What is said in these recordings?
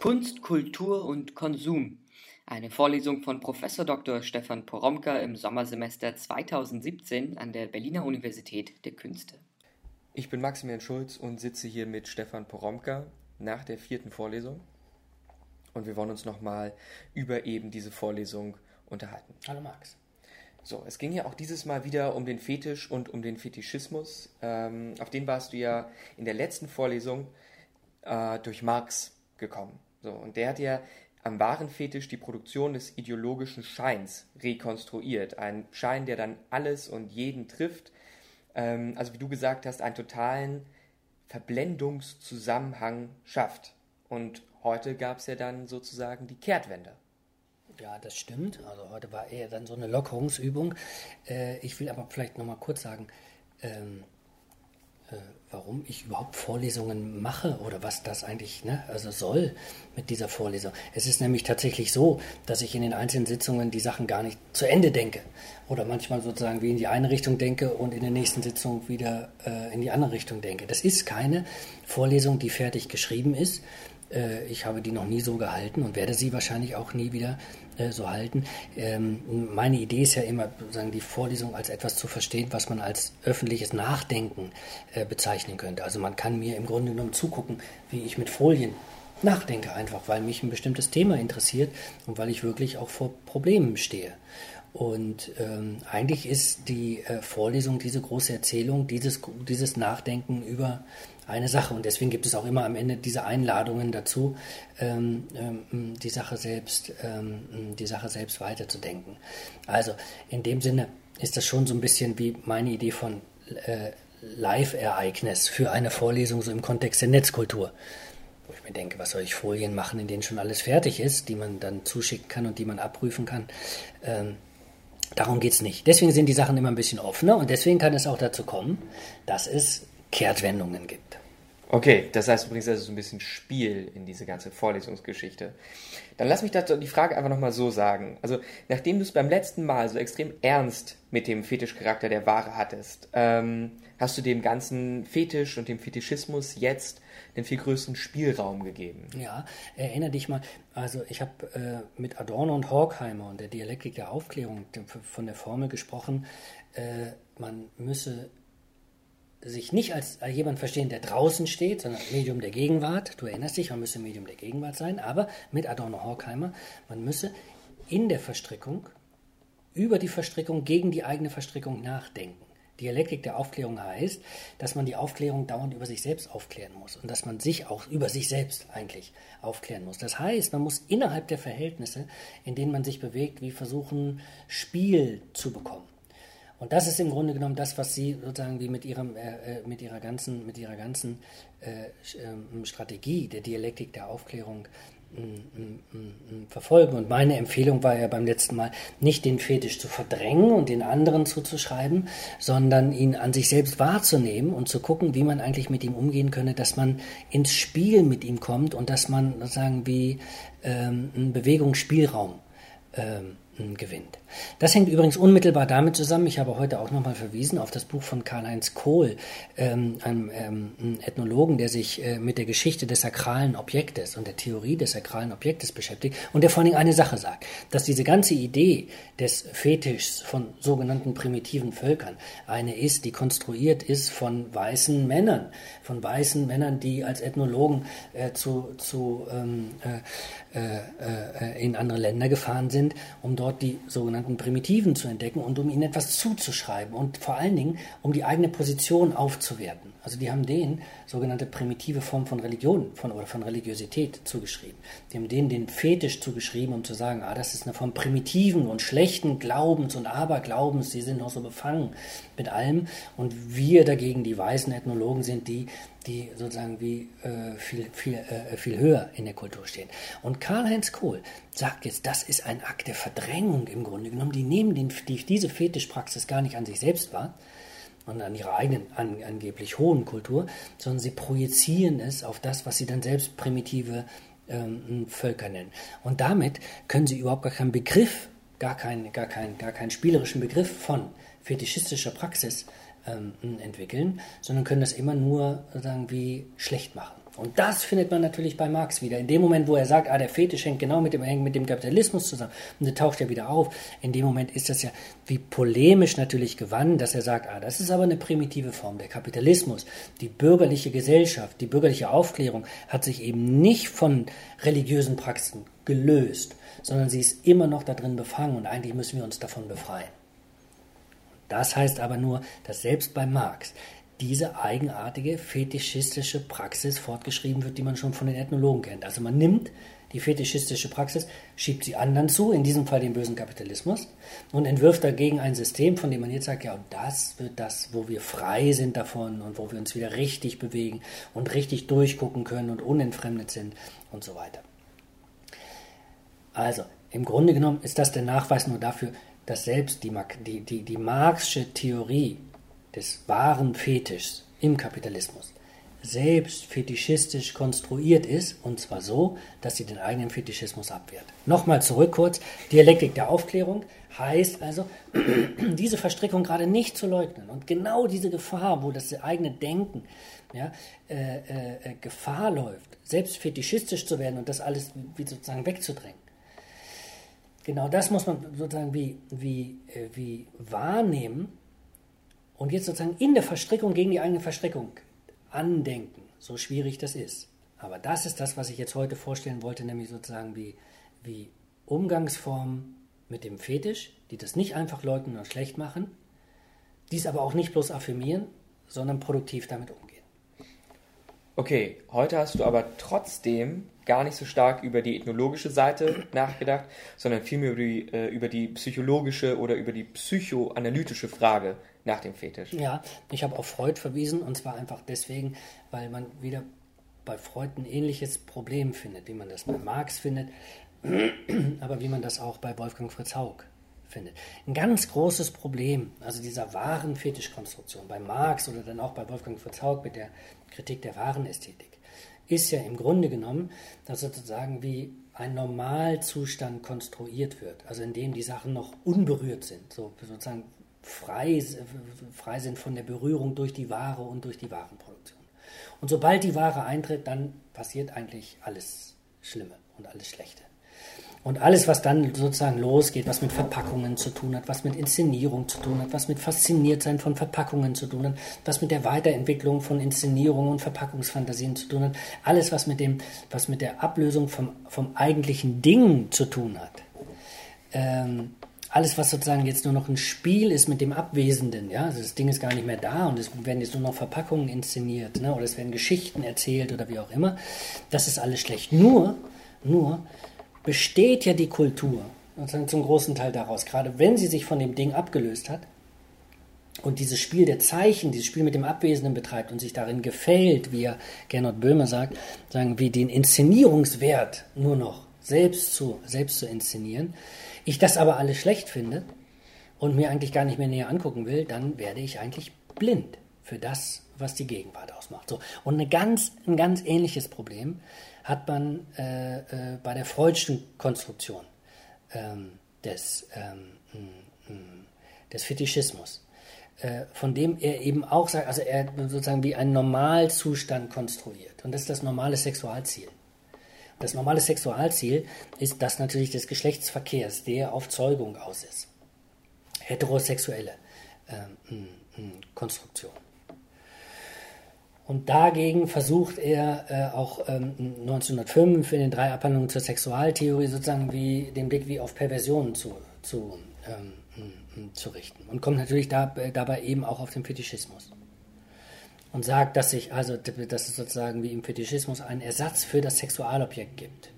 Kunst, Kultur und Konsum. Eine Vorlesung von Prof. Dr. Stefan Poromka im Sommersemester 2017 an der Berliner Universität der Künste. Ich bin Maximilian Schulz und sitze hier mit Stefan Poromka nach der vierten Vorlesung. Und wir wollen uns nochmal über eben diese Vorlesung unterhalten. Hallo Max. So, es ging ja auch dieses Mal wieder um den Fetisch und um den Fetischismus. Ähm, auf den warst du ja in der letzten Vorlesung äh, durch Marx gekommen. So, und der hat ja am wahren Fetisch die Produktion des ideologischen Scheins rekonstruiert. Ein Schein, der dann alles und jeden trifft. Ähm, also wie du gesagt hast, einen totalen Verblendungszusammenhang schafft. Und heute gab es ja dann sozusagen die Kehrtwende. Ja, das stimmt. Also heute war eher dann so eine Lockerungsübung. Äh, ich will aber vielleicht nochmal kurz sagen, ähm, äh, warum ich überhaupt Vorlesungen mache oder was das eigentlich ne, also soll mit dieser Vorlesung. Es ist nämlich tatsächlich so, dass ich in den einzelnen Sitzungen die Sachen gar nicht zu Ende denke oder manchmal sozusagen wie in die eine Richtung denke und in der nächsten Sitzung wieder äh, in die andere Richtung denke. Das ist keine Vorlesung, die fertig geschrieben ist. Äh, ich habe die noch nie so gehalten und werde sie wahrscheinlich auch nie wieder äh, so halten. Ähm, meine Idee ist ja immer, die Vorlesung als etwas zu verstehen, was man als öffentliches Nachdenken äh, bezeichnen könnte. Also man kann mir im Grunde genommen zugucken, wie ich mit Folien nachdenke, einfach weil mich ein bestimmtes Thema interessiert und weil ich wirklich auch vor Problemen stehe. Und ähm, eigentlich ist die äh, Vorlesung diese große Erzählung, dieses, dieses Nachdenken über eine Sache. Und deswegen gibt es auch immer am Ende diese Einladungen dazu, ähm, ähm, die Sache selbst, ähm, die Sache selbst weiterzudenken. Also in dem Sinne ist das schon so ein bisschen wie meine Idee von äh, Live-Ereignis für eine Vorlesung so im Kontext der Netzkultur. Wo ich mir denke, was soll ich Folien machen, in denen schon alles fertig ist, die man dann zuschicken kann und die man abprüfen kann. Ähm, Darum geht es nicht. Deswegen sind die Sachen immer ein bisschen offener und deswegen kann es auch dazu kommen, dass es Kehrtwendungen gibt. Okay, das heißt übrigens, das ist ein bisschen Spiel in diese ganze Vorlesungsgeschichte. Dann lass mich dazu die Frage einfach nochmal so sagen. Also, nachdem du es beim letzten Mal so extrem ernst mit dem Fetischcharakter der Ware hattest, ähm, hast du dem ganzen Fetisch und dem Fetischismus jetzt den viel größeren Spielraum gegeben. Ja, erinnere dich mal, also ich habe äh, mit Adorno und Horkheimer und der Dialektik der Aufklärung von der Formel gesprochen, äh, man müsse sich nicht als jemand verstehen, der draußen steht, sondern Medium der Gegenwart. Du erinnerst dich, man müsse Medium der Gegenwart sein, aber mit Adorno Horkheimer, man müsse in der Verstrickung, über die Verstrickung, gegen die eigene Verstrickung nachdenken. Dialektik der Aufklärung heißt, dass man die Aufklärung dauernd über sich selbst aufklären muss und dass man sich auch über sich selbst eigentlich aufklären muss. Das heißt, man muss innerhalb der Verhältnisse, in denen man sich bewegt, wie versuchen, Spiel zu bekommen. Und das ist im Grunde genommen das, was Sie sozusagen wie mit, ihrem, äh, äh mit Ihrer ganzen, mit ihrer ganzen äh, ähm, Strategie der Dialektik der Aufklärung verfolgen. Und meine Empfehlung war ja beim letzten Mal, nicht den Fetisch zu verdrängen und den anderen zuzuschreiben, sondern ihn an sich selbst wahrzunehmen und zu gucken, wie man eigentlich mit ihm umgehen könne, dass man ins Spiel mit ihm kommt und dass man sozusagen wie ähm, Bewegungsspielraum ähm, gewinnt. Das hängt übrigens unmittelbar damit zusammen, ich habe heute auch nochmal verwiesen auf das Buch von Karl-Heinz Kohl, ähm, einem ähm, Ethnologen, der sich äh, mit der Geschichte des sakralen Objektes und der Theorie des sakralen Objektes beschäftigt und der vor allem eine Sache sagt, dass diese ganze Idee des Fetischs von sogenannten primitiven Völkern eine ist, die konstruiert ist von weißen Männern, von weißen Männern, die als Ethnologen äh, zu, zu ähm, äh, äh, äh, in andere Länder gefahren sind, um dort die sogenannten Primitiven zu entdecken und um ihnen etwas zuzuschreiben und vor allen Dingen, um die eigene Position aufzuwerten. Also die haben denen sogenannte primitive Form von Religion von, oder von Religiosität zugeschrieben. Die haben denen den Fetisch zugeschrieben, um zu sagen, ah, das ist eine Form primitiven und schlechten Glaubens und Aberglaubens, die sind noch so befangen mit allem. Und wir dagegen, die weißen Ethnologen, sind die, die sozusagen wie äh, viel, viel, äh, viel höher in der Kultur stehen. Und Karl-Heinz Kohl sagt jetzt, das ist ein Akt der Verdrängung im Grunde genommen. Die nehmen den, die, diese Fetischpraxis gar nicht an sich selbst wahr und an ihrer eigenen an, angeblich hohen Kultur, sondern sie projizieren es auf das, was sie dann selbst primitive ähm, Völker nennen. Und damit können sie überhaupt gar keinen Begriff, gar keinen, gar keinen, gar keinen spielerischen Begriff von fetischistischer Praxis ähm, entwickeln, sondern können das immer nur sagen wie schlecht machen. Und das findet man natürlich bei Marx wieder. In dem Moment, wo er sagt, ah, der Fetisch hängt genau mit dem, hängt mit dem Kapitalismus zusammen, und der taucht ja wieder auf, in dem Moment ist das ja wie polemisch natürlich gewandt, dass er sagt, ah, das ist aber eine primitive Form. Der Kapitalismus, die bürgerliche Gesellschaft, die bürgerliche Aufklärung hat sich eben nicht von religiösen Praxen gelöst, sondern sie ist immer noch da drin befangen und eigentlich müssen wir uns davon befreien. Das heißt aber nur, dass selbst bei Marx diese eigenartige fetischistische Praxis fortgeschrieben wird, die man schon von den Ethnologen kennt. Also man nimmt die fetischistische Praxis, schiebt sie anderen zu, in diesem Fall den bösen Kapitalismus, und entwirft dagegen ein System, von dem man jetzt sagt, ja, und das wird das, wo wir frei sind davon und wo wir uns wieder richtig bewegen und richtig durchgucken können und unentfremdet sind und so weiter. Also, im Grunde genommen ist das der Nachweis nur dafür, dass selbst die, die, die, die Marxische Theorie des wahren Fetischs im Kapitalismus selbst fetischistisch konstruiert ist, und zwar so, dass sie den eigenen Fetischismus abwehrt. Nochmal zurück kurz, Dialektik der Aufklärung heißt also, diese Verstrickung gerade nicht zu leugnen und genau diese Gefahr, wo das eigene Denken ja, äh, äh, Gefahr läuft, selbst fetischistisch zu werden und das alles wie sozusagen wegzudrängen. Genau das muss man sozusagen wie, wie, äh, wie wahrnehmen und jetzt sozusagen in der Verstrickung gegen die eigene Verstrickung andenken, so schwierig das ist. Aber das ist das, was ich jetzt heute vorstellen wollte, nämlich sozusagen wie, wie Umgangsformen mit dem Fetisch, die das nicht einfach leugnen und schlecht machen, dies aber auch nicht bloß affirmieren, sondern produktiv damit umgehen. Okay, heute hast du aber trotzdem gar nicht so stark über die ethnologische Seite nachgedacht, sondern vielmehr über die, äh, über die psychologische oder über die psychoanalytische Frage nach dem Fetisch. Ja, ich habe auf Freud verwiesen und zwar einfach deswegen, weil man wieder bei Freud ein ähnliches Problem findet, wie man das bei Marx findet, aber wie man das auch bei Wolfgang Fritz Haug findet. Ein ganz großes Problem, also dieser wahren Fetischkonstruktion bei Marx oder dann auch bei Wolfgang Fritz Haug mit der Kritik der wahren Ästhetik, ist ja im Grunde genommen, dass sozusagen wie ein Normalzustand konstruiert wird, also in dem die Sachen noch unberührt sind, so sozusagen frei, frei sind von der Berührung durch die Ware und durch die Warenproduktion. Und sobald die Ware eintritt, dann passiert eigentlich alles Schlimme und alles Schlechte. Und alles, was dann sozusagen losgeht, was mit Verpackungen zu tun hat, was mit Inszenierung zu tun hat, was mit Fasziniertsein von Verpackungen zu tun hat, was mit der Weiterentwicklung von Inszenierungen und Verpackungsfantasien zu tun hat, alles, was mit, dem, was mit der Ablösung vom, vom eigentlichen Ding zu tun hat. Ähm, alles, was sozusagen jetzt nur noch ein Spiel ist mit dem Abwesenden, ja, also das Ding ist gar nicht mehr da und es werden jetzt nur noch Verpackungen inszeniert, ne, oder es werden Geschichten erzählt oder wie auch immer, das ist alles schlecht. Nur, nur besteht ja die Kultur, sozusagen zum großen Teil daraus, gerade wenn sie sich von dem Ding abgelöst hat und dieses Spiel der Zeichen, dieses Spiel mit dem Abwesenden betreibt und sich darin gefällt, wie er Gernot Böhmer sagt, sagen, wie den Inszenierungswert nur noch selbst zu, selbst zu inszenieren, ich das aber alles schlecht finde und mir eigentlich gar nicht mehr näher angucken will, dann werde ich eigentlich blind für das, was die Gegenwart ausmacht. So. Und eine ganz, ein ganz ähnliches Problem hat man äh, äh, bei der Freudschen Konstruktion ähm, des, ähm, mm, mm, des Fetischismus, äh, von dem er eben auch sagt, also er sozusagen wie einen Normalzustand konstruiert. Und das ist das normale Sexualziel. Das normale Sexualziel ist das natürlich des Geschlechtsverkehrs, der auf Zeugung aus ist. Heterosexuelle ähm, Konstruktion. Und dagegen versucht er äh, auch ähm, 1905 in den drei Abhandlungen zur Sexualtheorie sozusagen wie den Blick wie auf Perversionen zu, zu, ähm, zu richten. Und kommt natürlich da, dabei eben auch auf den Fetischismus und sagt, dass sich also dass es sozusagen wie im Fetischismus einen Ersatz für das Sexualobjekt gibt.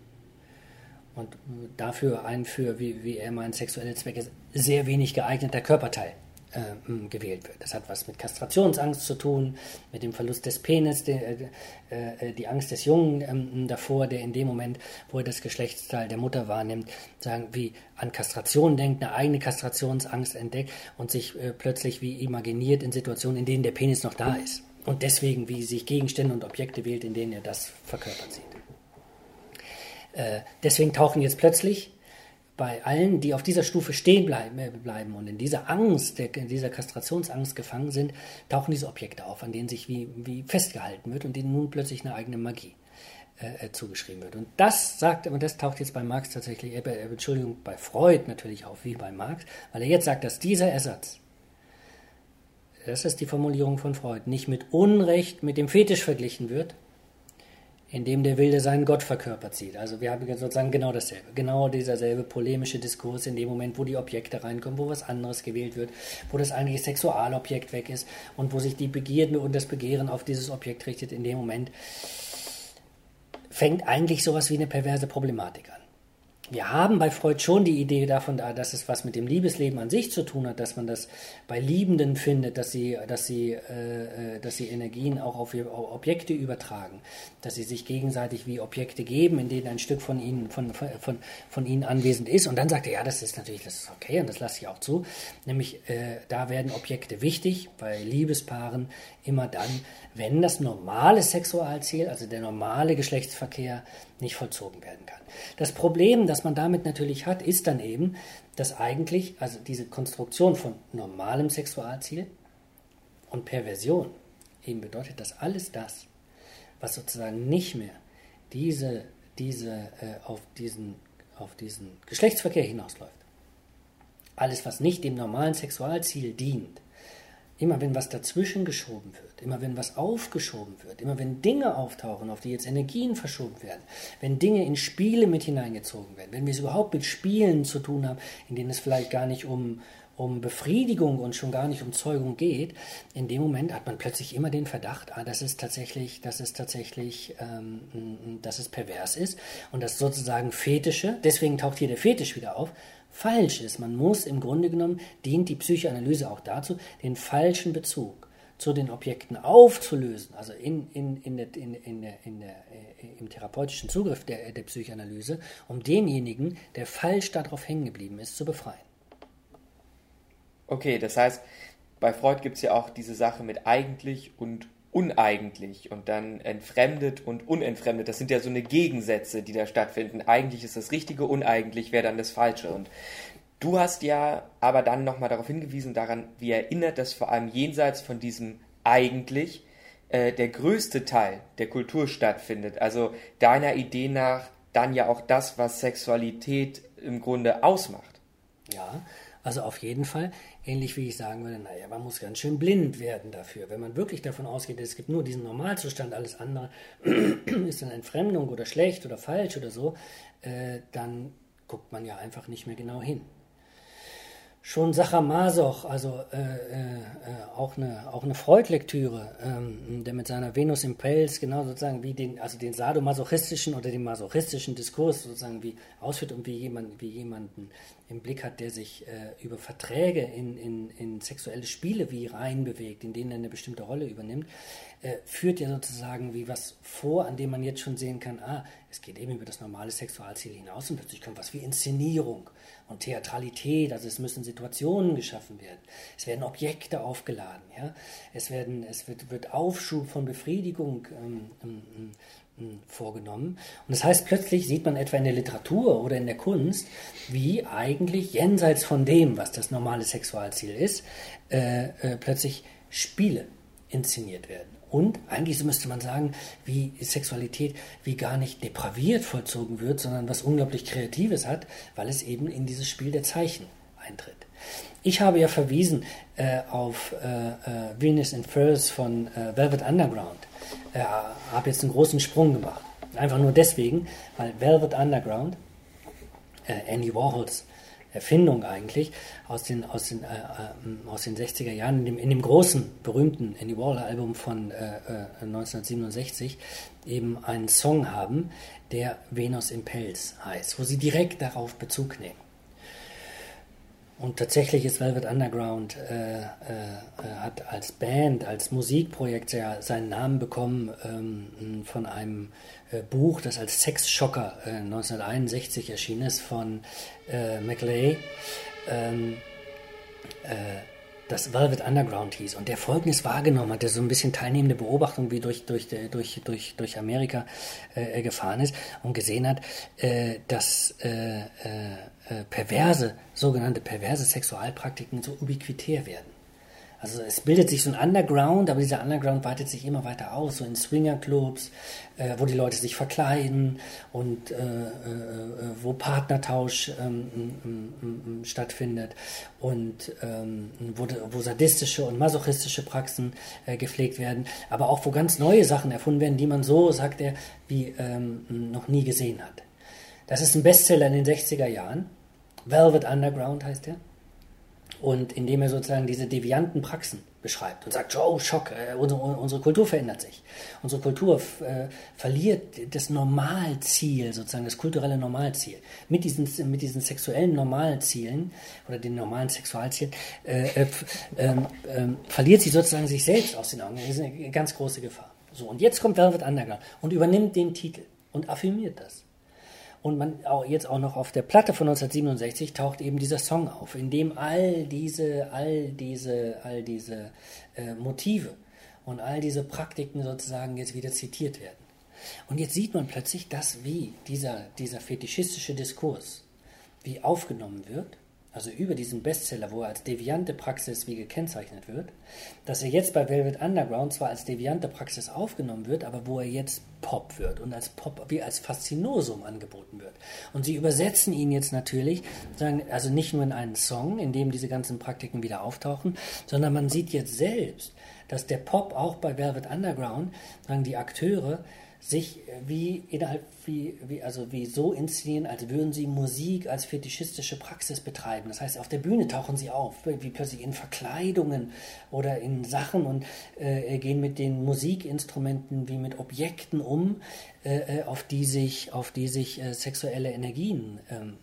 Und dafür ein für, wie, wie er meint, sexuelle Zwecke sehr wenig geeigneter Körperteil äh, gewählt wird. Das hat was mit Kastrationsangst zu tun, mit dem Verlust des Penis, die, äh, äh, die Angst des Jungen ähm, davor, der in dem Moment, wo er das Geschlechtsteil der Mutter wahrnimmt, sagen, wie an Kastration denkt, eine eigene Kastrationsangst entdeckt und sich äh, plötzlich wie imaginiert in Situationen, in denen der Penis noch da ist. Und deswegen, wie sich Gegenstände und Objekte wählt, in denen er das verkörpert sieht. Äh, deswegen tauchen jetzt plötzlich bei allen, die auf dieser Stufe stehen bleiben, äh, bleiben und in dieser Angst, in dieser Kastrationsangst gefangen sind, tauchen diese Objekte auf, an denen sich wie, wie festgehalten wird und denen nun plötzlich eine eigene Magie äh, äh zugeschrieben wird. Und das sagt, und das taucht jetzt bei Marx tatsächlich, äh, Entschuldigung, bei Freud natürlich auf, wie bei Marx, weil er jetzt sagt, dass dieser Ersatz, das ist die Formulierung von Freud, nicht mit Unrecht mit dem Fetisch verglichen wird, in dem der Wilde seinen Gott verkörpert sieht. Also wir haben sozusagen genau dasselbe, genau dieser selbe polemische Diskurs in dem Moment, wo die Objekte reinkommen, wo was anderes gewählt wird, wo das eigentliche Sexualobjekt weg ist und wo sich die Begierde und das Begehren auf dieses Objekt richtet, in dem Moment fängt eigentlich sowas wie eine perverse Problematik an wir haben bei Freud schon die Idee davon, dass es was mit dem Liebesleben an sich zu tun hat, dass man das bei Liebenden findet, dass sie, dass sie, äh, äh dass sie Energien auch auf Objekte übertragen, dass sie sich gegenseitig wie Objekte geben, in denen ein Stück von ihnen, von, von, von ihnen anwesend ist. Und dann sagt er, ja, das ist natürlich, das ist okay und das lasse ich auch zu. Nämlich, äh, da werden Objekte wichtig, bei Liebespaaren immer dann, wenn das normale Sexualziel, also der normale Geschlechtsverkehr, nicht vollzogen werden kann. Das Problem, das man damit natürlich hat, ist dann eben, dass eigentlich, also diese Konstruktion von normalem Sexualziel und Perversion eben bedeutet, dass alles das, was sozusagen nicht mehr diese, diese, äh, auf, diesen, auf diesen Geschlechtsverkehr hinausläuft, alles, was nicht dem normalen Sexualziel dient, Immer wenn was dazwischen geschoben wird, immer wenn was aufgeschoben wird, immer wenn Dinge auftauchen, auf die jetzt Energien verschoben werden, wenn Dinge in Spiele mit hineingezogen werden, wenn wir es überhaupt mit Spielen zu tun haben, in denen es vielleicht gar nicht um, um Befriedigung und schon gar nicht um Zeugung geht, in dem Moment hat man plötzlich immer den Verdacht, ah, das ist tatsächlich, das ist tatsächlich, ähm, dass es pervers ist und das sozusagen Fetische, deswegen taucht hier der Fetisch wieder auf, falsch ist. Man muss im Grunde genommen, dient die Psychoanalyse auch dazu, den falschen Bezug zu den Objekten aufzulösen, also in, in, in der, in, in der, in der, äh, im therapeutischen Zugriff der, der Psychoanalyse, um denjenigen, der falsch darauf hängen geblieben ist, zu befreien. Okay, das heißt, bei Freud gibt es ja auch diese Sache mit eigentlich und uneigentlich und dann entfremdet und unentfremdet. Das sind ja so eine Gegensätze, die da stattfinden. Eigentlich ist das Richtige, uneigentlich wäre dann das Falsche. Und du hast ja aber dann nochmal darauf hingewiesen, daran, wie erinnert, dass vor allem jenseits von diesem eigentlich äh, der größte Teil der Kultur stattfindet. Also deiner Idee nach dann ja auch das, was Sexualität im Grunde ausmacht. Ja, also auf jeden Fall, ähnlich wie ich sagen würde, naja, man muss ganz schön blind werden dafür. Wenn man wirklich davon ausgeht, es gibt nur diesen Normalzustand, alles andere ist eine Entfremdung oder schlecht oder falsch oder so, äh, dann guckt man ja einfach nicht mehr genau hin. Schon Sacher Masoch, also äh, äh, äh, auch eine, auch eine Freud-Lektüre, ähm, der mit seiner Venus im Pelz genau sozusagen wie den, also den sadomasochistischen oder den masochistischen Diskurs sozusagen wie ausführt und wie jemand, wie jemanden im Blick hat, der sich äh, über Verträge in, in, in sexuelle Spiele wie reinbewegt, in denen er eine bestimmte Rolle übernimmt, äh, führt ja sozusagen wie was vor, an dem man jetzt schon sehen kann, ah, es geht eben über das normale Sexualziel hinaus und plötzlich kommt was wie Inszenierung und Theatralität, also es müssen Situationen geschaffen werden, es werden Objekte aufgeladen, ja? es, werden, es wird, wird Aufschub von Befriedigung ähm, ähm, vorgenommen. Und das heißt, plötzlich sieht man etwa in der Literatur oder in der Kunst, wie eigentlich jenseits von dem, was das normale Sexualziel ist, äh, äh, plötzlich Spiele inszeniert werden. Und eigentlich so müsste man sagen, wie Sexualität wie gar nicht depraviert vollzogen wird, sondern was unglaublich Kreatives hat, weil es eben in dieses Spiel der Zeichen eintritt. Ich habe ja verwiesen äh, auf äh, äh, Venus in Furs von äh, Velvet Underground. Äh, habe jetzt einen großen Sprung gemacht. Einfach nur deswegen, weil Velvet Underground, äh, Andy Warhols Erfindung eigentlich aus den, aus den, äh, äh, aus den 60er Jahren, in dem, in dem großen, berühmten Andy Warhol-Album von äh, 1967 äh, eben einen Song haben, der Venus im Pelz heißt, wo sie direkt darauf Bezug nehmen. Und tatsächlich ist Velvet Underground äh, äh, hat als Band, als Musikprojekt ja seinen Namen bekommen ähm, von einem äh, Buch, das als Sexschocker äh, 1961 erschienen ist von äh, McLeay. Ähm, äh, das Velvet Underground hieß und der Folgendes wahrgenommen hat, der so ein bisschen teilnehmende Beobachtung wie durch, durch, durch, durch, durch Amerika äh, gefahren ist und gesehen hat, äh, dass äh, äh, perverse, sogenannte perverse Sexualpraktiken so ubiquitär werden. Also es bildet sich so ein Underground, aber dieser Underground weitet sich immer weiter aus, so in Swingerclubs, äh, wo die Leute sich verkleiden und äh, äh, äh wo Partnertausch ähm, stattfindet und ähm, wo, wo, sadistische und masochistische Praxen äh, gepflegt werden, aber auch wo ganz neue Sachen erfunden werden, die man so, sagt er, wie ähm, noch nie gesehen hat. Das ist ein Bestseller in den 60er Jahren. Velvet Underground heißt er und indem er sozusagen diese devianten Praxen beschreibt und sagt, oh, Schock, äh, unsere, unsere, Kultur verändert sich. Unsere Kultur äh, verliert das Normalziel, sozusagen das kulturelle Normalziel. Mit diesen, mit diesen sexuellen Normalzielen oder den normalen Sexualzielen äh, äh ähm, ähm, verliert sie sozusagen sich selbst aus den Augen. Das ist eine ganz große Gefahr. So, und jetzt kommt Velvet Underground und übernimmt den Titel und affirmiert das. Und man auch jetzt auch noch auf der Platte von 1967 taucht eben dieser Song auf, in dem all diese, all diese, all diese äh, Motive und all diese Praktiken sozusagen jetzt wieder zitiert werden. Und jetzt sieht man plötzlich, dass wie dieser, dieser fetischistische Diskurs wie aufgenommen wird also über diesen Bestseller, wo er als deviante Praxis wie gekennzeichnet wird, dass er jetzt bei Velvet Underground zwar als deviante Praxis aufgenommen wird, aber wo er jetzt Pop wird und als Pop wie als Faszinosum angeboten wird. Und sie übersetzen ihn jetzt natürlich, also nicht nur in einen Song, in dem diese ganzen Praktiken wieder auftauchen, sondern man sieht jetzt selbst, dass der Pop auch bei Velvet Underground, sagen die Akteure, sich wie innerhalb wie, wie also wie so inszenieren, als würden sie Musik als fetischistische Praxis betreiben. Das heißt, auf der Bühne tauchen sie auf, wie plötzlich in Verkleidungen oder in Sachen und äh, gehen mit den Musikinstrumenten wie mit Objekten um, äh, äh auf die sich auf die sich äh, sexuelle Energien ähm,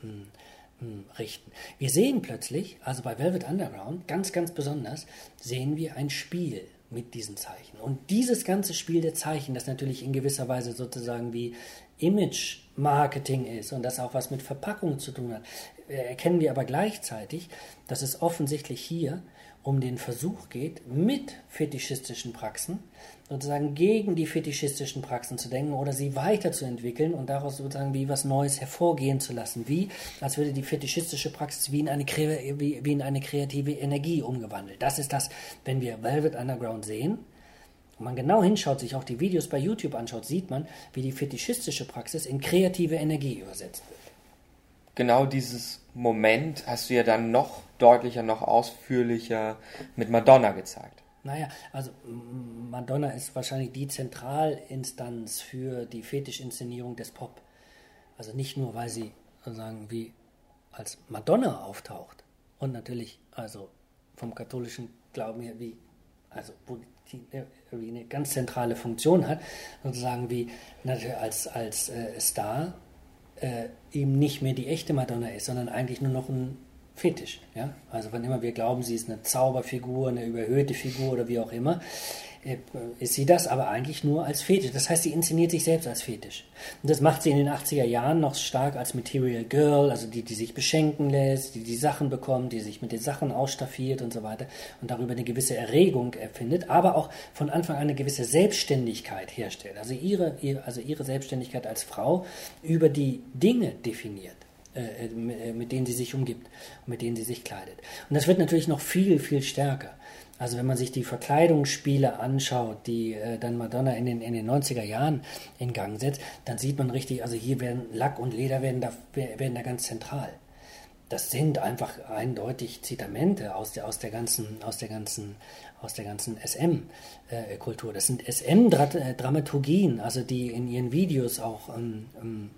hm, richten. Wir sehen plötzlich, also bei Velvet Underground, ganz, ganz besonders, sehen wir ein Spiel mit diesen Zeichen. Und dieses ganze Spiel der Zeichen, das natürlich in gewisser Weise sozusagen wie Image-Marketing ist und das auch was mit Verpackung zu tun hat, erkennen wir aber gleichzeitig, dass es offensichtlich hier um den Versuch geht, mit fetischistischen Praxen sozusagen gegen die fetischistischen Praxen zu denken oder sie weiterzuentwickeln und daraus sozusagen wie was Neues hervorgehen zu lassen, wie als würde die fetischistische Praxis wie in eine, wie, wie in eine kreative Energie umgewandelt. Das ist das, wenn wir Velvet Underground sehen, und man genau hinschaut, sich auch die Videos bei YouTube anschaut, sieht man, wie die fetischistische Praxis in kreative Energie übersetzt wird. Genau dieses Moment hast du ja dann noch deutlicher, noch ausführlicher mit Madonna gezeigt. Naja, also Madonna ist wahrscheinlich die Zentralinstanz für die Fetischinszenierung des Pop. Also nicht nur, weil sie sozusagen wie als Madonna auftaucht und natürlich also vom katholischen Glauben her wie also wo wie eine ganz zentrale Funktion hat, sozusagen wie natürlich als, als äh, Star äh, eben nicht mehr die echte Madonna ist, sondern eigentlich nur noch ein Fetisch. Ja? Also wann immer wir glauben, sie ist eine Zauberfigur, eine überhöhte Figur oder wie auch immer, äh, ist sie das aber eigentlich nur als Fetisch. Das heißt, sie inszeniert sich selbst als Fetisch. Und das macht sie in den 80er Jahren noch stark als Material Girl, also die, die sich beschenken lässt, die die Sachen bekommt, die sich mit den Sachen ausstaffiert und so weiter und darüber eine gewisse Erregung erfindet, aber auch von Anfang an eine gewisse Selbstständigkeit herstellt. Also ihre, also ihre Selbstständigkeit als Frau über die Dinge definiert. Äh, äh, mit denen sie sich umgibt mit denen sie sich kleidet. Und das wird natürlich noch viel, viel stärker. Also wenn man sich die Verkleidungsspiele anschaut, die äh, dann Madonna in den, in den 90er Jahren in Gang setzt, dann sieht man richtig, also hier werden Lack und Leder werden da, werden da ganz zentral. Das sind einfach eindeutig Zitamente aus der, aus der ganzen, aus der ganzen, aus der ganzen SM-Kultur. das sind SM-Dramaturgien, also die in ihren Videos auch ähm, ähm,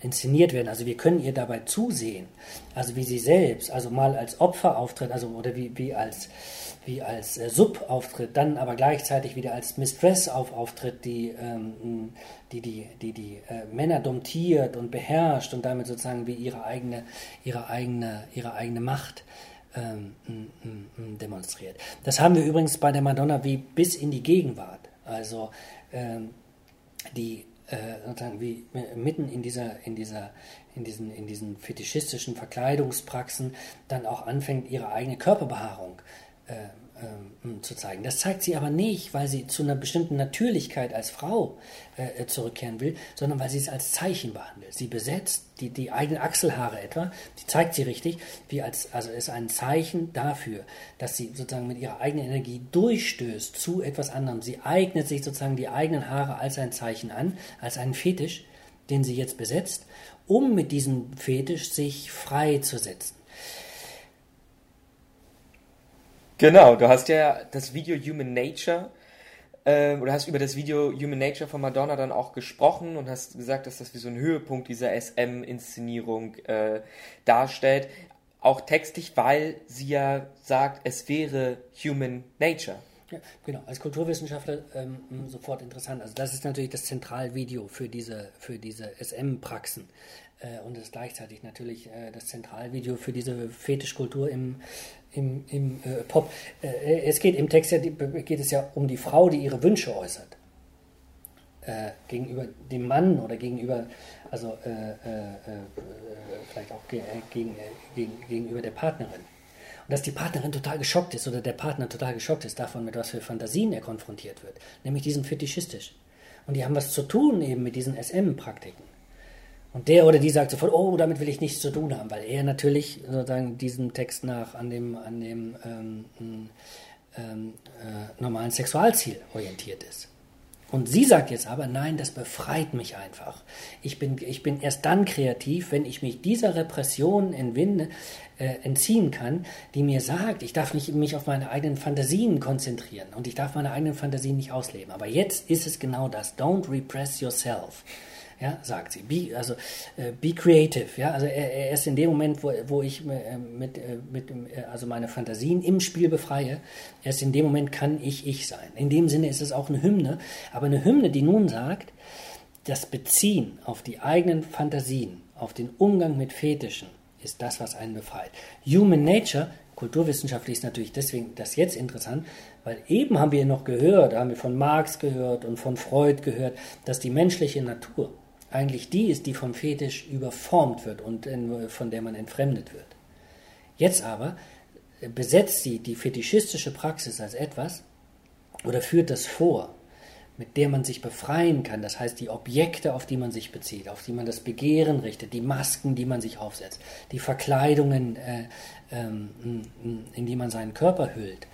inszeniert werden. Also wir können ihr dabei zusehen, also wie sie selbst, also mal als Opfer auftritt, also oder wie, wie als wie als äh, Sub auftritt, dann aber gleichzeitig wieder als Mistress auf, auftritt, die ähm, die, die, die, die äh, Männer domptiert und beherrscht und damit sozusagen wie ihre eigene, ihre eigene, ihre eigene Macht ähm, demonstriert. Das haben wir übrigens bei der Madonna wie bis in die Gegenwart. Also ähm, die sozusagen wie äh, mitten in dieser, in dieser, in diesen, in diesen fetischistischen Verkleidungspraxen dann auch anfängt, ihre eigene Körperbehaarung äh, ähm, zu zeigen. Das zeigt sie aber nicht, weil sie zu einer bestimmten Natürlichkeit als Frau äh, zurückkehren will, sondern weil sie es als Zeichen behandelt. Sie besetzt die, die eigenen Achselhaare etwa, die zeigt sie richtig, wie als, also ist ein Zeichen dafür, dass sie sozusagen mit ihrer eigenen Energie durchstößt zu etwas anderem. Sie eignet sich sozusagen die eigenen Haare als ein Zeichen an, als einen Fetisch, den sie jetzt besetzt, um mit diesem Fetisch sich freizusetzen. Genau, du hast ja das Video Human Nature äh, oder hast über das Video Human Nature von Madonna dann auch gesprochen und hast gesagt, dass das wie so ein Höhepunkt dieser SM-Inszenierung äh, darstellt. Auch textlich, weil sie ja sagt, es wäre Human Nature. Ja, genau, als Kulturwissenschaftler ähm, sofort interessant. Also das ist natürlich das Zentralvideo für diese, für diese SM-Praxen. Äh, und es ist gleichzeitig natürlich äh, das Zentralvideo für diese Fetischkultur im, im, im äh, Pop. Es geht im Text ja, geht es ja um die Frau, die ihre Wünsche äußert. Gegenüber dem Mann oder gegenüber, also vielleicht auch ge gegen, gegen, gegenüber der Partnerin. Und dass die Partnerin total geschockt ist oder der Partner total geschockt ist davon, mit was für Fantasien er konfrontiert wird, nämlich diesen Fetischistisch. Und die haben was zu tun eben mit diesen SM-Praktiken. Und der oder die sagt sofort, oh, damit will ich nichts zu tun haben, weil er natürlich sozusagen diesem Text nach an dem, an dem ähm, ähm, äh, normalen Sexualziel orientiert ist. Und sie sagt jetzt aber, nein, das befreit mich einfach. Ich bin, ich bin erst dann kreativ, wenn ich mich dieser Repression entwinde, äh, entziehen kann, die mir sagt, ich darf nicht mich auf meine eigenen Fantasien konzentrieren und ich darf meine eigenen Fantasien nicht ausleben. Aber jetzt ist es genau das. Don't repress yourself ja, sagt sie. Be, also äh, be creative, ja, also er, er ist in dem Moment, wo, wo ich äh, mit, äh, mit äh, also meine Fantasien im Spiel befreie, erst in dem Moment kann ich ich sein. In dem Sinne ist es auch eine Hymne, aber eine Hymne, die nun sagt, das Beziehen auf die eigenen Fantasien, auf den Umgang mit Fetischen, ist das, was einen befreit. Human Nature, kulturwissenschaftlich ist natürlich deswegen das jetzt interessant, weil eben haben wir noch gehört, haben wir von Marx gehört und von Freud gehört, dass die menschliche Natur eigentlich die ist, die vom Fetisch überformt wird und von der man entfremdet wird. Jetzt aber besetzt sie die fetischistische Praxis als etwas oder führt das vor, mit der man sich befreien kann. Das heißt, die Objekte, auf die man sich bezieht, auf die man das Begehren richtet, die Masken, die man sich aufsetzt, die Verkleidungen, äh, ähm, in die man seinen Körper hüllt,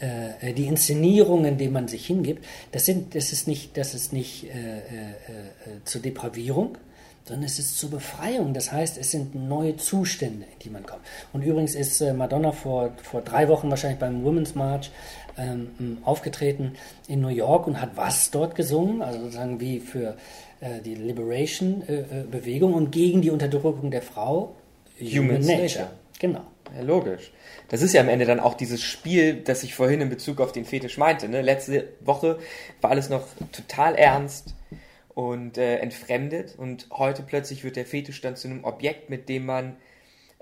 äh, die Inszenierungen, denen man sich hingibt, das, sind, das ist nicht, das ist nicht äh, äh, äh, zur Depravierung, sondern es ist zur Befreiung. Das heißt, es sind neue Zustände, in die man kommt. Und übrigens ist äh, Madonna vor, vor drei Wochen wahrscheinlich beim Women's March ähm, aufgetreten in New York und hat was dort gesungen, also sozusagen wie für äh, die Liberation-Bewegung und gegen die Unterdrückung der Frau. Human, Human Nature. Nature. Genau. Ja, logisch. Das ist ja am Ende dann auch dieses Spiel, das ich vorhin in Bezug auf den Fetisch meinte. Ne? Letzte Woche war alles noch total ernst und äh, entfremdet und heute plötzlich wird der Fetisch dann zu einem Objekt, mit dem man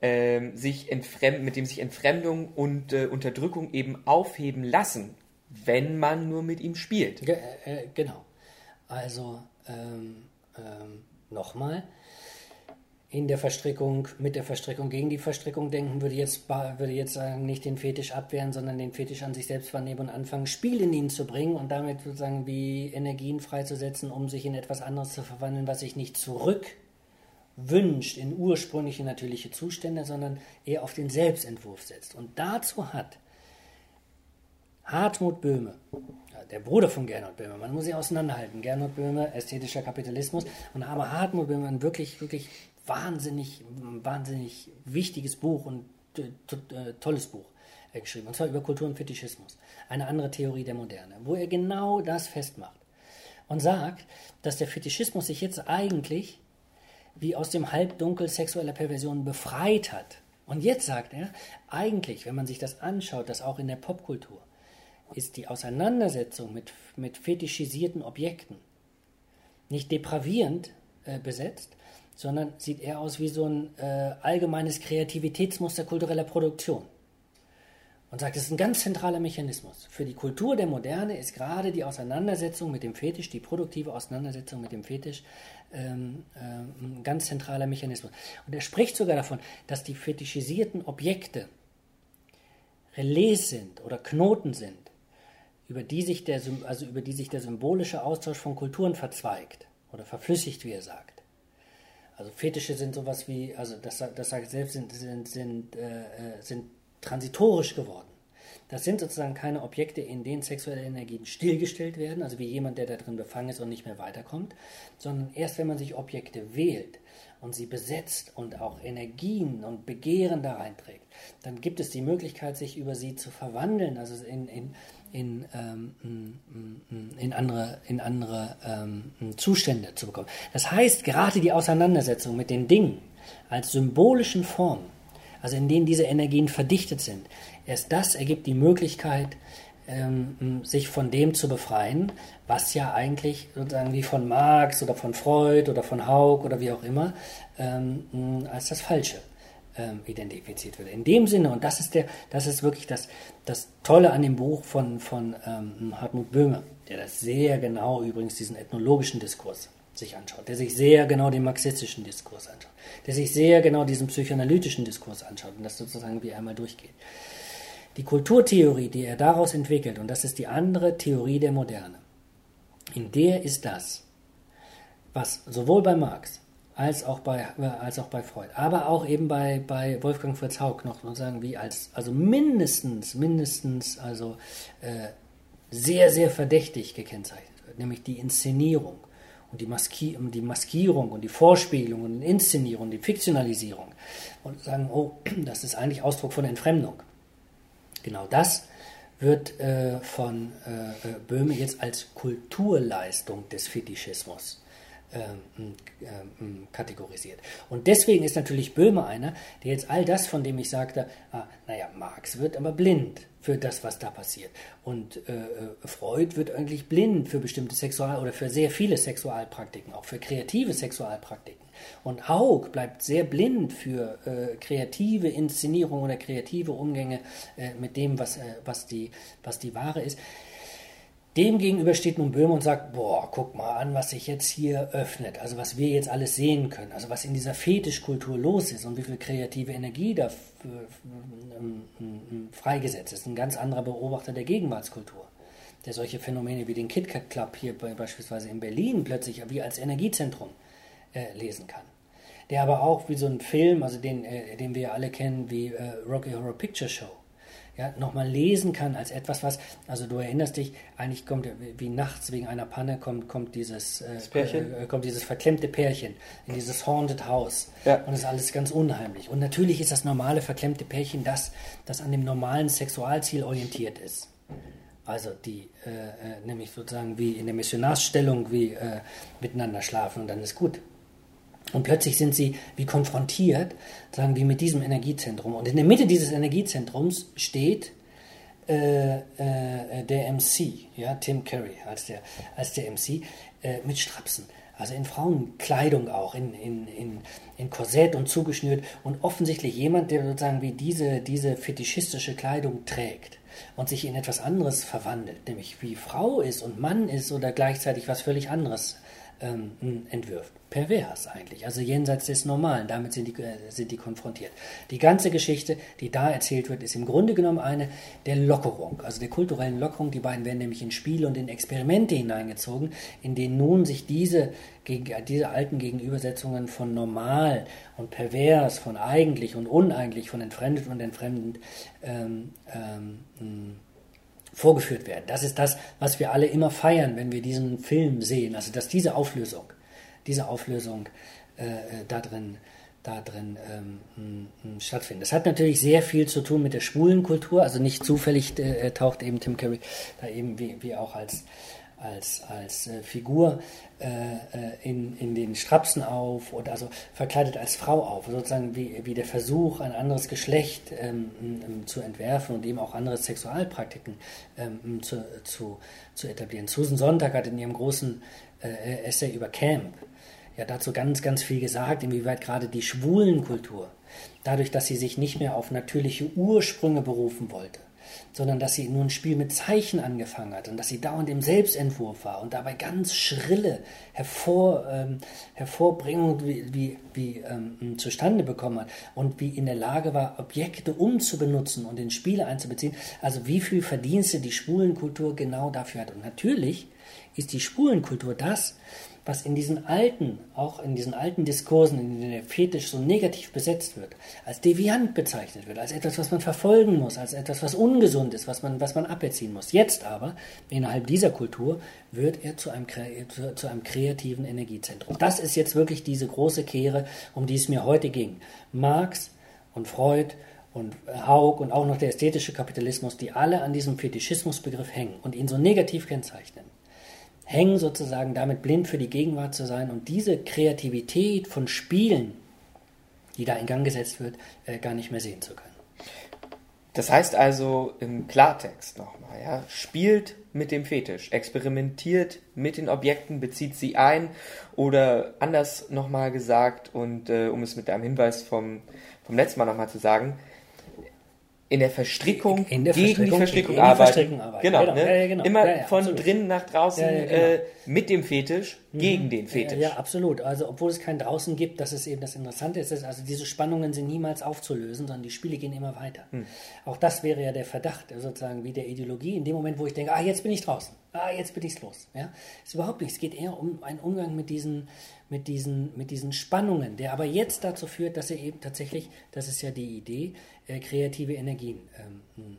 äh, sich entfremd, mit dem sich Entfremdung und äh, Unterdrückung eben aufheben lassen, wenn man nur mit ihm spielt. Ge äh, genau. Also ähm, ähm, nochmal in der Verstrickung, mit der Verstrickung gegen die Verstrickung denken, würde jetzt, würde jetzt sagen, nicht den Fetisch abwehren, sondern den Fetisch an sich selbst vernehmen und anfangen, Spiel in ihn zu bringen und damit sozusagen wie Energien freizusetzen, um sich in etwas anderes zu verwandeln, was sich nicht zurück wünscht in ursprüngliche natürliche Zustände, sondern eher auf den Selbstentwurf setzt. Und dazu hat Hartmut Böhme, der Bruder von Gernot Böhme, man muss sie auseinanderhalten, Gernot Böhme, ästhetischer Kapitalismus, und aber Hartmut Böhme ein wirklich, wirklich wahnsinnig, wahnsinnig wichtiges Buch und äh, tolles Buch äh, geschrieben, und zwar über Kultur und Fetischismus, eine andere Theorie der Moderne, wo er genau das festmacht und sagt, dass der Fetischismus sich jetzt eigentlich wie aus dem Halbdunkel sexueller Perversion befreit hat. Und jetzt sagt er, eigentlich, wenn man sich das anschaut, dass auch in der Popkultur, ist die Auseinandersetzung mit, mit fetischisierten Objekten nicht depravierend äh, besetzt, sondern sieht eher aus wie so ein äh, allgemeines Kreativitätsmuster kultureller Produktion. und sagt, das ist ein ganz zentraler Mechanismus. Für die Kultur der Moderne ist gerade die Auseinandersetzung mit dem Fetisch, die produktive Auseinandersetzung mit dem Fetisch, ähm, äh, ein ganz zentraler Mechanismus. Und er spricht sogar davon, dass die fetischisierten Objekte Relais sind oder Knoten sind, über die sich der, also über die sich der symbolische Austausch von Kulturen verzweigt oder verflüssigt, wie er sagt. Also Fetische sind sowas wie, also das, das sage ich selbst, sind, sind, sind, äh, äh sind transitorisch geworden. Das sind sozusagen keine Objekte, in denen sexuelle Energien stillgestellt werden, also wie jemand, der da drin befangen ist und nicht mehr weiterkommt, sondern erst wenn man sich Objekte wählt und sie besetzt und auch Energien und Begehren da reinträgt, dann gibt es die Möglichkeit, sich über sie zu verwandeln, also in, in, in, ähm, in andere, in andere ähm, Zustände zu bekommen. Das heißt, gerade die Auseinandersetzung mit den Dingen als symbolischen Formen also in denen diese Energien verdichtet sind. Erst das ergibt die Möglichkeit, ähm, sich von dem zu befreien, was ja eigentlich sozusagen wie von Marx oder von Freud oder von Haug oder wie auch immer ähm, als das Falsche ähm, identifiziert wird. In dem Sinne, und das ist, der, das ist wirklich das, das Tolle an dem Buch von, von ähm, Hartmut Böhme, der das sehr genau übrigens diesen ethnologischen Diskurs sich anschaut, der sich sehr genau den marxistischen Diskurs anschaut, der sich sehr genau diesen psychoanalytischen Diskurs anschaut und das sozusagen wie einmal durchgeht. Die Kulturtheorie, die er daraus entwickelt, und das ist die andere Theorie der Moderne, in der ist das, was sowohl bei Marx als auch bei, als auch bei Freud, aber auch eben bei, bei Wolfgang Fritz Haug noch sozusagen wie als, also mindestens, mindestens, also äh, sehr, sehr verdächtig gekennzeichnet wird, nämlich die Inszenierung und die, Maski die Maskierung und die Vorspiegelung und Inszenierung, die Fiktionalisierung und sagen, oh, das ist eigentlich Ausdruck von Entfremdung. Genau das wird äh, von äh, Böhme jetzt als Kulturleistung des Fetischismus ähm, ähm, kategorisiert. Und deswegen ist natürlich Böhme einer, der jetzt all das, von dem ich sagte, ah, naja, Marx wird aber blind für das, was da passiert. Und äh, äh, Freud wird eigentlich blind für bestimmte Sexual- oder für sehr viele Sexualpraktiken, auch für kreative Sexualpraktiken. Und Haug bleibt sehr blind für äh, kreative Inszenierung oder kreative Umgänge äh, mit dem, was, äh, was, die, was die Ware ist. Dem gegenüber steht nun Böhme und sagt, boah, guck mal an, was sich jetzt hier öffnet, also was wir jetzt alles sehen können, also was in dieser Fetischkultur los ist und wie viel kreative Energie da ähm, ähm, freigesetzt ist. Ein ganz anderer Beobachter der Gegenwartskultur, der solche Phänomene wie den KitKat Club hier beispielsweise in Berlin plötzlich wie als Energiezentrum äh, lesen kann. Der aber auch wie so ein Film, also den, äh, den wir alle kennen, wie äh, Rocky Horror Picture Show, ja, nochmal lesen kann als etwas, was, also du erinnerst dich, eigentlich kommt wie nachts wegen einer Panne kommt, kommt dieses äh, äh, kommt dieses verklemmte Pärchen in dieses Haunted House ja. und das ist alles ganz unheimlich. Und natürlich ist das normale verklemmte Pärchen das, das an dem normalen Sexualziel orientiert ist. Also die, äh, äh nämlich sozusagen wie in der Missionarsstellung, wie äh, miteinander schlafen und dann ist gut. Und plötzlich sind sie wie konfrontiert, sagen wir, mit diesem Energiezentrum. Und in der Mitte dieses Energiezentrums steht äh, äh, der MC, ja, Tim Curry als der, als der MC, äh, mit Strapsen. Also in Frauenkleidung auch, in, in, in, in Korsett und zugeschnürt. Und offensichtlich jemand, der sozusagen wie diese, diese fetischistische Kleidung trägt und sich in etwas anderes verwandelt, nämlich wie Frau ist und Mann ist oder gleichzeitig was völlig anderes ähm, entwirft. Pervers eigentlich, also jenseits des Normalen. Damit sind die, äh, sind die konfrontiert. Die ganze Geschichte, die da erzählt wird, ist im Grunde genommen eine der Lockerung, also der kulturellen Lockerung. Die beiden werden nämlich in Spiele und in Experimente hineingezogen, in denen nun sich diese, diese alten Gegenübersetzungen von normal und pervers, von eigentlich und uneigentlich, von entfremdet und entfremdend ähm, ähm, vorgeführt werden. Das ist das, was wir alle immer feiern, wenn wir diesen Film sehen. Also dass diese Auflösung, diese Auflösung äh, äh da drin, da drin ähm, stattfindet. Das hat natürlich sehr viel zu tun mit der schwulen Kultur. Also nicht zufällig äh, taucht eben Tim Curry da eben wie, wie auch als als, als äh, Figur äh, äh, in, in den Strapsen auf und also verkleidet als Frau auf, sozusagen wie, wie der Versuch, ein anderes Geschlecht ähm, zu entwerfen und eben auch andere Sexualpraktiken ähm, zu, zu, zu etablieren. Susan Sonntag hat in ihrem großen äh, Essay über Camp ja dazu ganz, ganz viel gesagt, inwieweit gerade die schwulen Kultur, dadurch, dass sie sich nicht mehr auf natürliche Ursprünge berufen wollte, sondern dass sie nur ein Spiel mit Zeichen angefangen hat und dass sie dauernd im Selbstentwurf war und dabei ganz schrille Hervor, ähm, Hervorbringung wie, wie, wie ähm, zustande bekommen hat und wie in der Lage war, Objekte umzubenutzen und in Spiele einzubeziehen. Also wie viel Verdienste die Schwulenkultur genau dafür hat. Und natürlich ist die Schwulenkultur das, was in diesen alten, auch in diesen alten Diskursen, in denen der Fetisch so negativ besetzt wird, als deviant bezeichnet wird, als etwas, was man verfolgen muss, als etwas, was ungesund ist, was man, was man aberziehen muss. Jetzt aber, innerhalb dieser Kultur, wird er zu einem, zu, zu einem kreativen Energiezentrum. Das ist jetzt wirklich diese große Kehre, um die es mir heute ging. Marx und Freud und Haug und auch noch der ästhetische Kapitalismus, die alle an diesem Fetischismusbegriff hängen und ihn so negativ kennzeichnen hängen sozusagen damit blind für die Gegenwart zu sein und diese Kreativität von Spielen, die da in Gang gesetzt wird, äh, gar nicht mehr sehen zu können. Das heißt also im Klartext nochmal, ja, spielt mit dem Fetisch, experimentiert mit den Objekten, bezieht sie ein oder anders nochmal gesagt und äh, um es mit einem Hinweis vom, vom letzten Mal nochmal zu sagen, in der Verstrickung, in der gegen Verstrickung, die Verstrickung gegen arbeiten. Verstrickung arbeiten. Genau, Genau, ne? ja, genau. immer Ja, ja, von absolut. drinnen nach draußen genau. äh, mit dem Fetisch, gegen den Fetisch. Ja, absolut. Also obwohl es kein draußen gibt, das ist eben das Interessante. Ist, also diese Spannungen sind niemals aufzulösen, sondern die Spiele gehen immer weiter. Hm. Auch das wäre ja der Verdacht, sozusagen wie der Ideologie. In dem Moment, wo ich denke, ah, jetzt bin ich draußen, ah, jetzt bin ich los. Ja, ist überhaupt nicht. Es geht eher um einen Umgang mit diesen, mit diesen, mit diesen Spannungen, der aber jetzt dazu führt, dass er eben tatsächlich, das ist ja die Idee, äh, kreative Energien ähm, ähm,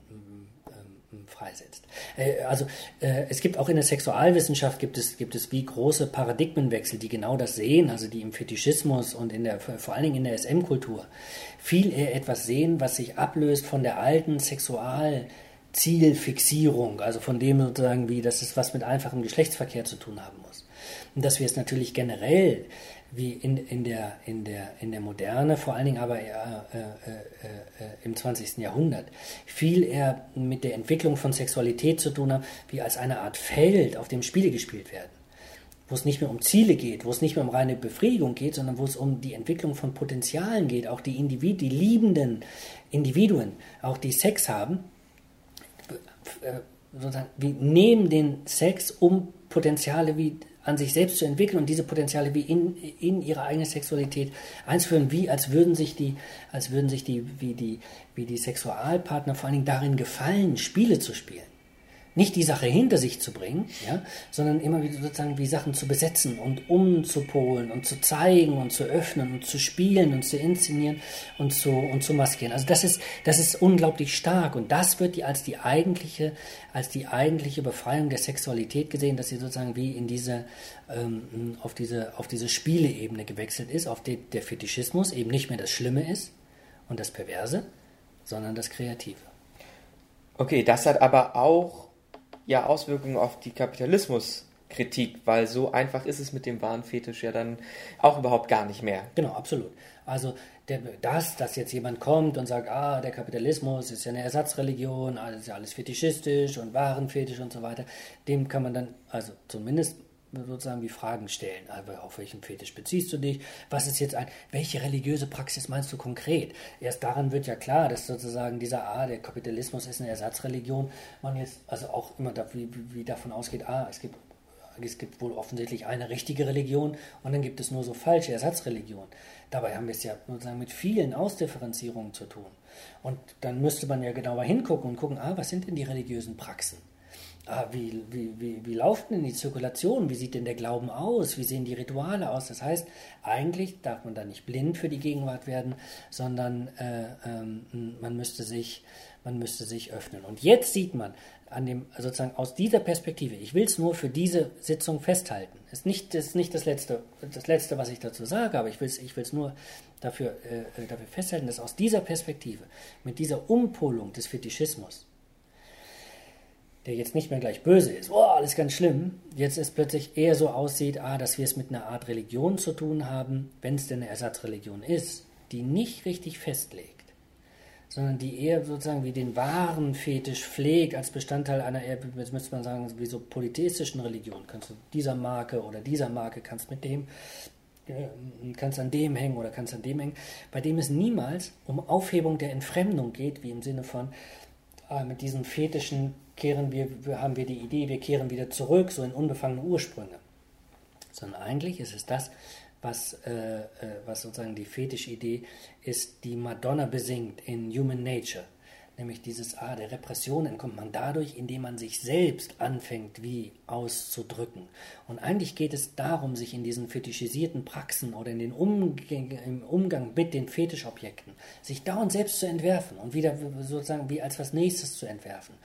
ähm, freisetzt. Äh, also äh, es gibt auch in der Sexualwissenschaft gibt es, gibt es wie große Paradigmenwechsel, die genau das sehen, also die im Fetischismus und in der, vor allen Dingen in der SM-Kultur viel eher etwas sehen, was sich ablöst von der alten Sexualzielfixierung, also von dem sozusagen wie, dass es was mit einfachem Geschlechtsverkehr zu tun haben muss. Und dass wir es natürlich generell wie in, in, der, in, der, in der Moderne, vor allen Dingen aber äh, äh, äh, im 20. Jahrhundert, viel eher mit der Entwicklung von Sexualität zu tun haben, wie als eine Art Feld, auf dem Spiele gespielt werden. Wo es nicht mehr um Ziele geht, wo es nicht mehr um reine Befriedigung geht, sondern wo es um die Entwicklung von Potenzialen geht, auch die, Individ die liebenden Individuen, auch die Sex haben, äh, sozusagen, wie nehmen den Sex, um Potenziale wie an sich selbst zu entwickeln und diese Potenziale wie in, in ihre eigene Sexualität einzuführen, wie als würden sich die, als würden sich die, wie die, wie die Sexualpartner vor allen Dingen darin gefallen, Spiele zu spielen. Nicht die Sache hinter sich zu bringen, ja, sondern immer wieder sozusagen wie Sachen zu besetzen und umzupolen und zu zeigen und zu öffnen und zu spielen und zu inszenieren und zu, und zu maskieren. Also das ist, das ist unglaublich stark und das wird die als die eigentliche, als die eigentliche Befreiung der Sexualität gesehen, dass sie sozusagen wie in diese, ähm, auf diese, auf diese Spieleebene gewechselt ist, auf die der Fetischismus eben nicht mehr das Schlimme ist und das Perverse, sondern das Kreative. Okay, das hat aber auch ja Auswirkungen auf die Kapitalismuskritik, weil so einfach ist es mit dem Warenfetisch ja dann auch überhaupt gar nicht mehr. Genau, absolut. Also der, das, dass jetzt jemand kommt und sagt, ah, der Kapitalismus ist ja eine Ersatzreligion, alles ist ja alles fetischistisch und Warenfetisch und so weiter, dem kann man dann, also zumindest sozusagen wie Fragen stellen. Also auf welchen Fetisch beziehst du dich? Was ist jetzt ein, welche religiöse Praxis meinst du konkret? Erst daran wird ja klar, dass sozusagen dieser, ah, der Kapitalismus ist eine Ersatzreligion, man jetzt also auch immer da, wie, wie davon ausgeht, ah, es gibt es gibt wohl offensichtlich eine richtige Religion und dann gibt es nur so falsche Ersatzreligionen. Dabei haben wir es ja sozusagen mit vielen Ausdifferenzierungen zu tun. Und dann müsste man ja genauer hingucken und gucken, ah, was sind denn die religiösen Praxen? Ah, wie, wie, wie, wie läuft denn die Zirkulation? Wie sieht denn der Glauben aus? Wie sehen die Rituale aus? Das heißt, eigentlich darf man da nicht blind für die Gegenwart werden, sondern äh, ähm, man, müsste sich, man müsste sich öffnen. Und jetzt sieht man, an dem, sozusagen aus dieser Perspektive, ich will es nur für diese Sitzung festhalten. Ist nicht, ist nicht das, letzte, das Letzte, was ich dazu sage, aber ich will es ich nur dafür, äh, dafür festhalten, dass aus dieser Perspektive, mit dieser Umpolung des Fetischismus, der jetzt nicht mehr gleich böse ist, oh, alles ganz schlimm, jetzt es plötzlich eher so aussieht, ah, dass wir es mit einer Art Religion zu tun haben, wenn es denn eine Ersatzreligion ist, die nicht richtig festlegt, sondern die eher sozusagen wie den wahren Fetisch pflegt als Bestandteil einer eher, jetzt müsste man sagen, wie so polytheistischen Religion. Kannst du dieser Marke oder dieser Marke kannst mit dem äh, kannst an dem hängen oder kannst an dem hängen, bei dem es niemals um Aufhebung der Entfremdung geht, wie im Sinne von, äh, mit diesen Fetischen kehren wir, haben wir die Idee, wir kehren wieder zurück, so in unbefangene Ursprünge. Sondern eigentlich ist es das, was, äh, äh, was sozusagen die Fetischidee ist, die Madonna besingt in Human Nature nämlich dieses A der Repression entkommt man dadurch, indem man sich selbst anfängt, wie auszudrücken. Und eigentlich geht es darum, sich in diesen fetischisierten Praxen oder in den Umgang, im Umgang mit den Fetischobjekten, sich dauernd selbst zu entwerfen und wieder sozusagen wie als was Nächstes zu entwerfen.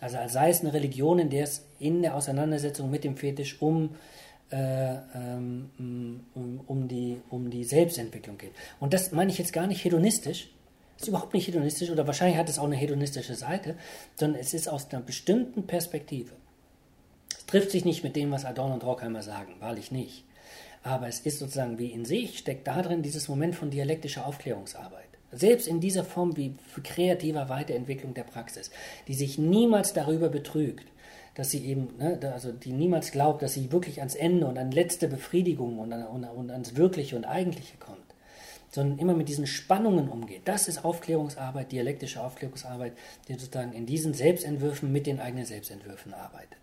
Also als sei es eine Religion, in der es in der Auseinandersetzung mit dem Fetisch äh, ähm, um, um, die, um die Selbstentwicklung geht. Und das meine ich jetzt gar nicht hedonistisch, ist überhaupt nicht hedonistisch oder wahrscheinlich hat es auch eine hedonistische Seite, sondern es ist aus einer bestimmten Perspektive. Es trifft sich nicht mit dem, was Adorno und Rockheimer sagen, wahrlich nicht. Aber es ist sozusagen wie in sich, steckt da drin dieses Moment von dialektischer Aufklärungsarbeit. Selbst in dieser Form wie kreativer Weiterentwicklung der Praxis, die sich niemals darüber betrügt, dass sie eben, ne, also die niemals glaubt, dass sie wirklich ans Ende und an letzte Befriedigung und, an, und, und ans Wirkliche und Eigentliche kommt sondern immer mit diesen Spannungen umgeht. Das ist Aufklärungsarbeit, dialektische Aufklärungsarbeit, die sozusagen in diesen Selbstentwürfen mit den eigenen Selbstentwürfen arbeitet.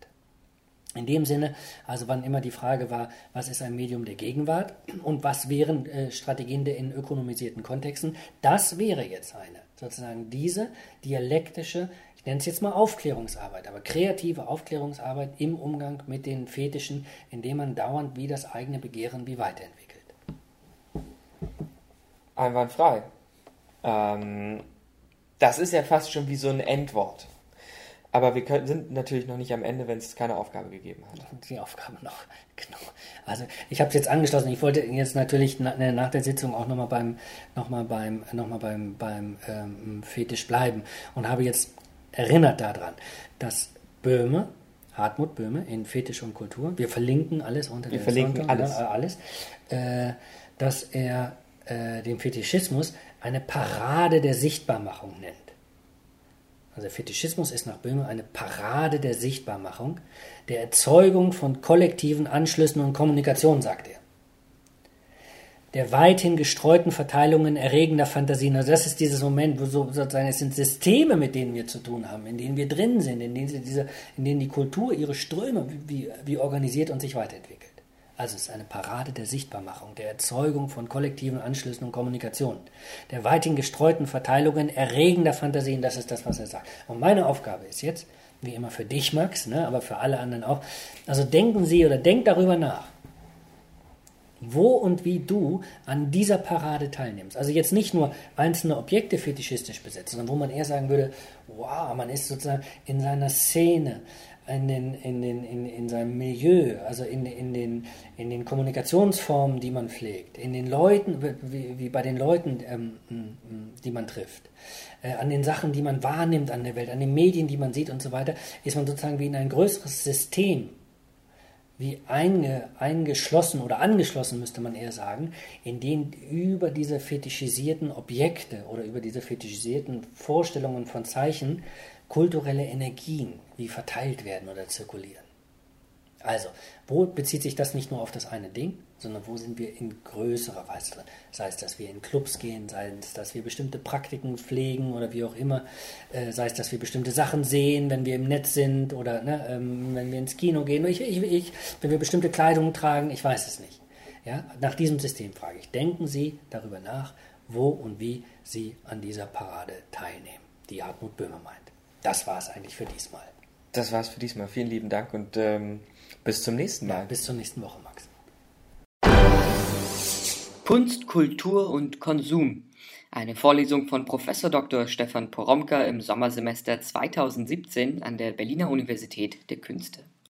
In dem Sinne, also wann immer die Frage war, was ist ein Medium der Gegenwart und was wären äh, Strategien der in ökonomisierten Kontexten, das wäre jetzt eine. Sozusagen diese dialektische, ich nenne es jetzt mal Aufklärungsarbeit, aber kreative Aufklärungsarbeit im Umgang mit den Fetischen, indem man dauernd wie das eigene Begehren wie weiterentwickelt einwandfrei. Ähm, das ist ja fast schon wie so ein Endwort. Aber wir können, sind natürlich noch nicht am Ende, wenn es keine Aufgabe gegeben hat. Die Aufgabe noch, genau. Also ich habe es jetzt angeschlossen. Ich wollte jetzt natürlich ne, nach der Sitzung auch nochmal beim, noch mal beim, noch mal beim, beim ähm, Fetisch bleiben und habe jetzt erinnert daran, dass Böhme, Hartmut Böhme in Fetisch und Kultur, wir verlinken alles unter wir der verlinken Sonntag, alles, ne, alles äh, dass er äh, den Fetischismus eine Parade der Sichtbarmachung nennt. Also Fetischismus ist nach Böhme eine Parade der Sichtbarmachung, der Erzeugung von kollektiven Anschlüssen und Kommunikation, sagt er. Der weithin gestreuten Verteilungen erregender Fantasien. Also das ist dieses Moment, wo so, sozusagen es sind Systeme, mit denen wir zu tun haben, in denen wir drin sind, in denen, diese, in denen die Kultur ihre Ströme wie, wie organisiert und sich weiterentwickelt. Also es ist eine Parade der Sichtbarmachung, der Erzeugung von kollektiven Anschlüssen und Kommunikation, der weithin gestreuten Verteilungen erregender Fantasien, das ist das, was er sagt. Und meine Aufgabe ist jetzt, wie immer für dich, Max, ne, aber für alle anderen auch, also denken Sie oder denk darüber nach, wo und wie du an dieser Parade teilnimmst. Also jetzt nicht nur einzelne Objekte fetischistisch besetzt, sondern wo man eher sagen würde, wow, man ist sozusagen in seiner Szene, in, den, in, den, in, in seinem Milieu, also in, in, den, in den Kommunikationsformen, die man pflegt, in den Leuten, wie, wie bei den Leuten, ähm, die man trifft, äh, an den Sachen, die man wahrnimmt an der Welt, an den Medien, die man sieht und so weiter, ist man sozusagen wie in ein größeres System, wie einge, eingeschlossen oder angeschlossen, müsste man eher sagen, in dem über diese fetischisierten Objekte oder über diese fetischisierten Vorstellungen von Zeichen kulturelle Energien wie verteilt werden oder zirkulieren. Also, wo bezieht sich das nicht nur auf das eine Ding, sondern wo sind wir in größerer Weise drin? Sei es, dass wir in Clubs gehen, sei es, dass wir bestimmte Praktiken pflegen oder wie auch immer, äh, sei es, dass wir bestimmte Sachen sehen, wenn wir im Netz sind oder ne, ähm, wenn wir ins Kino gehen, ich, ich, ich, wenn wir bestimmte Kleidung tragen, ich weiß es nicht. Ja? Nach diesem System frage ich, denken Sie darüber nach, wo und wie Sie an dieser Parade teilnehmen, die Hartmut Böhmer meint. Das war es eigentlich für diesmal. Das war es für diesmal. Vielen lieben Dank und ähm, bis zum nächsten Mal. Ja, bis zur nächsten Woche, Max. Kunst, Kultur und Konsum. Eine Vorlesung von Prof. Dr. Stefan Poromka im Sommersemester 2017 an der Berliner Universität der Künste.